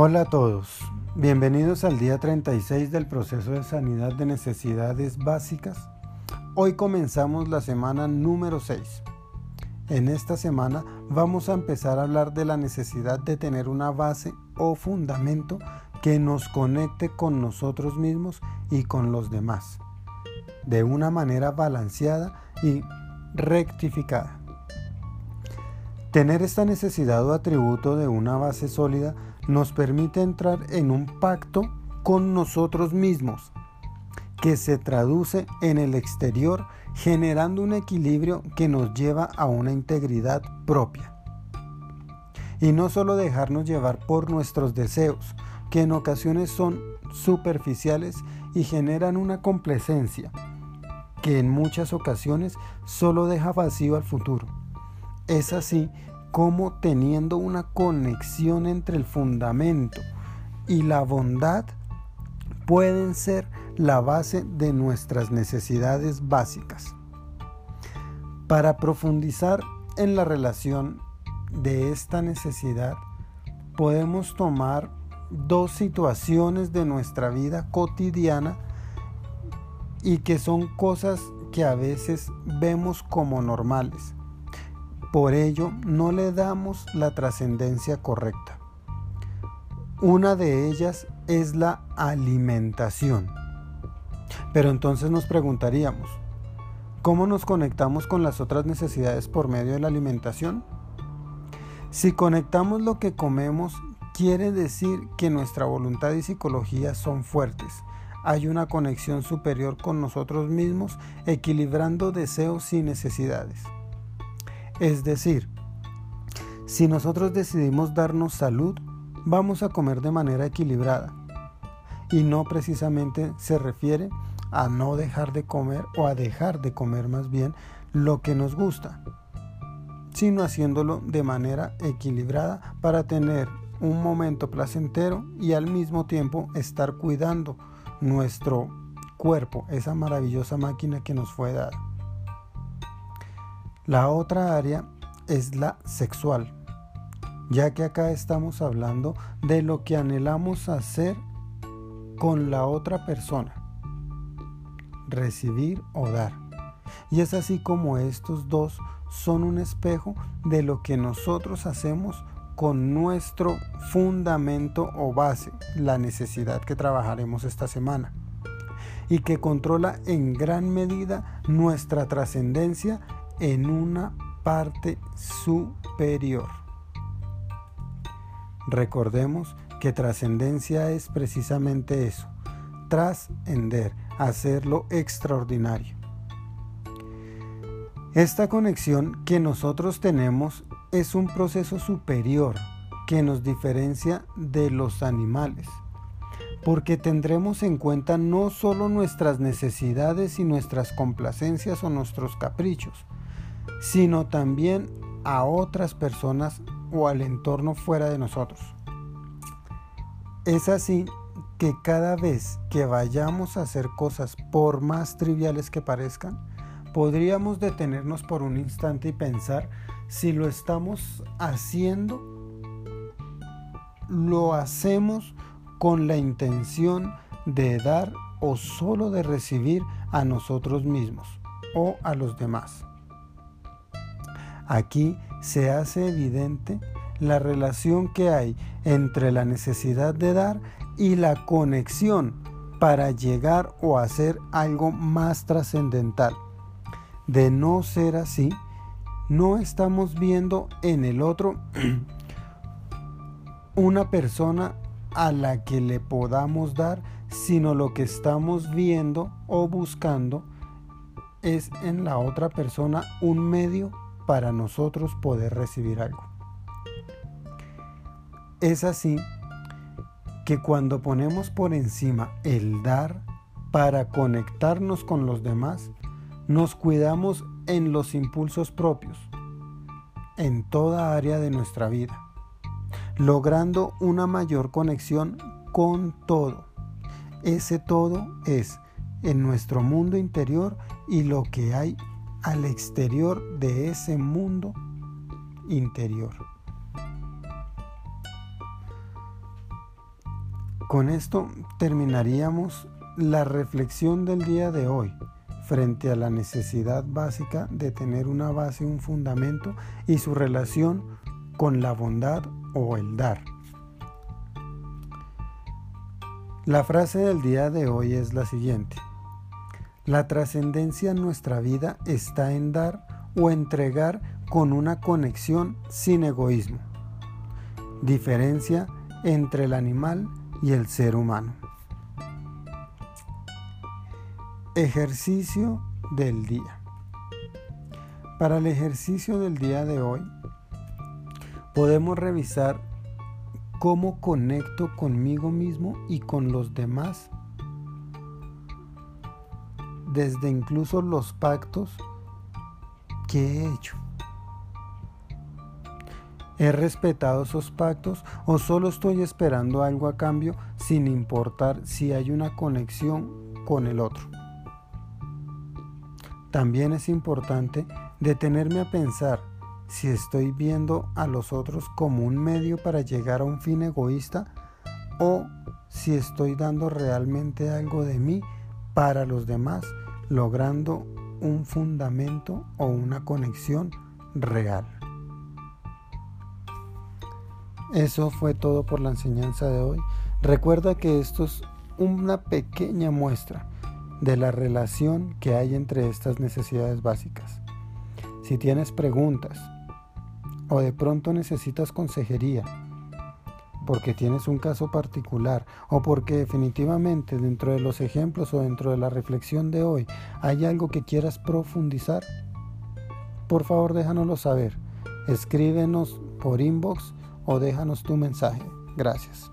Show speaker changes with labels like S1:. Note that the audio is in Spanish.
S1: Hola a todos, bienvenidos al día 36 del proceso de sanidad de necesidades básicas. Hoy comenzamos la semana número 6. En esta semana vamos a empezar a hablar de la necesidad de tener una base o fundamento que nos conecte con nosotros mismos y con los demás, de una manera balanceada y rectificada. Tener esta necesidad o atributo de una base sólida nos permite entrar en un pacto con nosotros mismos que se traduce en el exterior generando un equilibrio que nos lleva a una integridad propia. Y no solo dejarnos llevar por nuestros deseos, que en ocasiones son superficiales y generan una complacencia, que en muchas ocasiones solo deja vacío al futuro. Es así como teniendo una conexión entre el fundamento y la bondad pueden ser la base de nuestras necesidades básicas. Para profundizar en la relación de esta necesidad, podemos tomar dos situaciones de nuestra vida cotidiana y que son cosas que a veces vemos como normales. Por ello, no le damos la trascendencia correcta. Una de ellas es la alimentación. Pero entonces nos preguntaríamos, ¿cómo nos conectamos con las otras necesidades por medio de la alimentación? Si conectamos lo que comemos, quiere decir que nuestra voluntad y psicología son fuertes. Hay una conexión superior con nosotros mismos, equilibrando deseos y necesidades. Es decir, si nosotros decidimos darnos salud, vamos a comer de manera equilibrada. Y no precisamente se refiere a no dejar de comer o a dejar de comer más bien lo que nos gusta, sino haciéndolo de manera equilibrada para tener un momento placentero y al mismo tiempo estar cuidando nuestro cuerpo, esa maravillosa máquina que nos fue dada. La otra área es la sexual, ya que acá estamos hablando de lo que anhelamos hacer con la otra persona, recibir o dar. Y es así como estos dos son un espejo de lo que nosotros hacemos con nuestro fundamento o base, la necesidad que trabajaremos esta semana y que controla en gran medida nuestra trascendencia en una parte superior. Recordemos que trascendencia es precisamente eso, trascender, hacerlo extraordinario. Esta conexión que nosotros tenemos es un proceso superior que nos diferencia de los animales, porque tendremos en cuenta no solo nuestras necesidades y nuestras complacencias o nuestros caprichos, sino también a otras personas o al entorno fuera de nosotros. Es así que cada vez que vayamos a hacer cosas por más triviales que parezcan, podríamos detenernos por un instante y pensar si lo estamos haciendo, lo hacemos con la intención de dar o solo de recibir a nosotros mismos o a los demás. Aquí se hace evidente la relación que hay entre la necesidad de dar y la conexión para llegar o hacer algo más trascendental. De no ser así, no estamos viendo en el otro una persona a la que le podamos dar, sino lo que estamos viendo o buscando es en la otra persona un medio para nosotros poder recibir algo. Es así que cuando ponemos por encima el dar para conectarnos con los demás, nos cuidamos en los impulsos propios, en toda área de nuestra vida, logrando una mayor conexión con todo. Ese todo es en nuestro mundo interior y lo que hay al exterior de ese mundo interior. Con esto terminaríamos la reflexión del día de hoy frente a la necesidad básica de tener una base, un fundamento y su relación con la bondad o el dar. La frase del día de hoy es la siguiente. La trascendencia en nuestra vida está en dar o entregar con una conexión sin egoísmo. Diferencia entre el animal y el ser humano. Ejercicio del día. Para el ejercicio del día de hoy, podemos revisar cómo conecto conmigo mismo y con los demás, desde incluso los pactos que he hecho. ¿He respetado esos pactos o solo estoy esperando algo a cambio sin importar si hay una conexión con el otro? También es importante detenerme a pensar si estoy viendo a los otros como un medio para llegar a un fin egoísta o si estoy dando realmente algo de mí para los demás, logrando un fundamento o una conexión real. Eso fue todo por la enseñanza de hoy. Recuerda que esto es una pequeña muestra de la relación que hay entre estas necesidades básicas. Si tienes preguntas o de pronto necesitas consejería, porque tienes un caso particular o porque definitivamente dentro de los ejemplos o dentro de la reflexión de hoy hay algo que quieras profundizar, por favor déjanoslo saber. Escríbenos por inbox o déjanos tu mensaje. Gracias.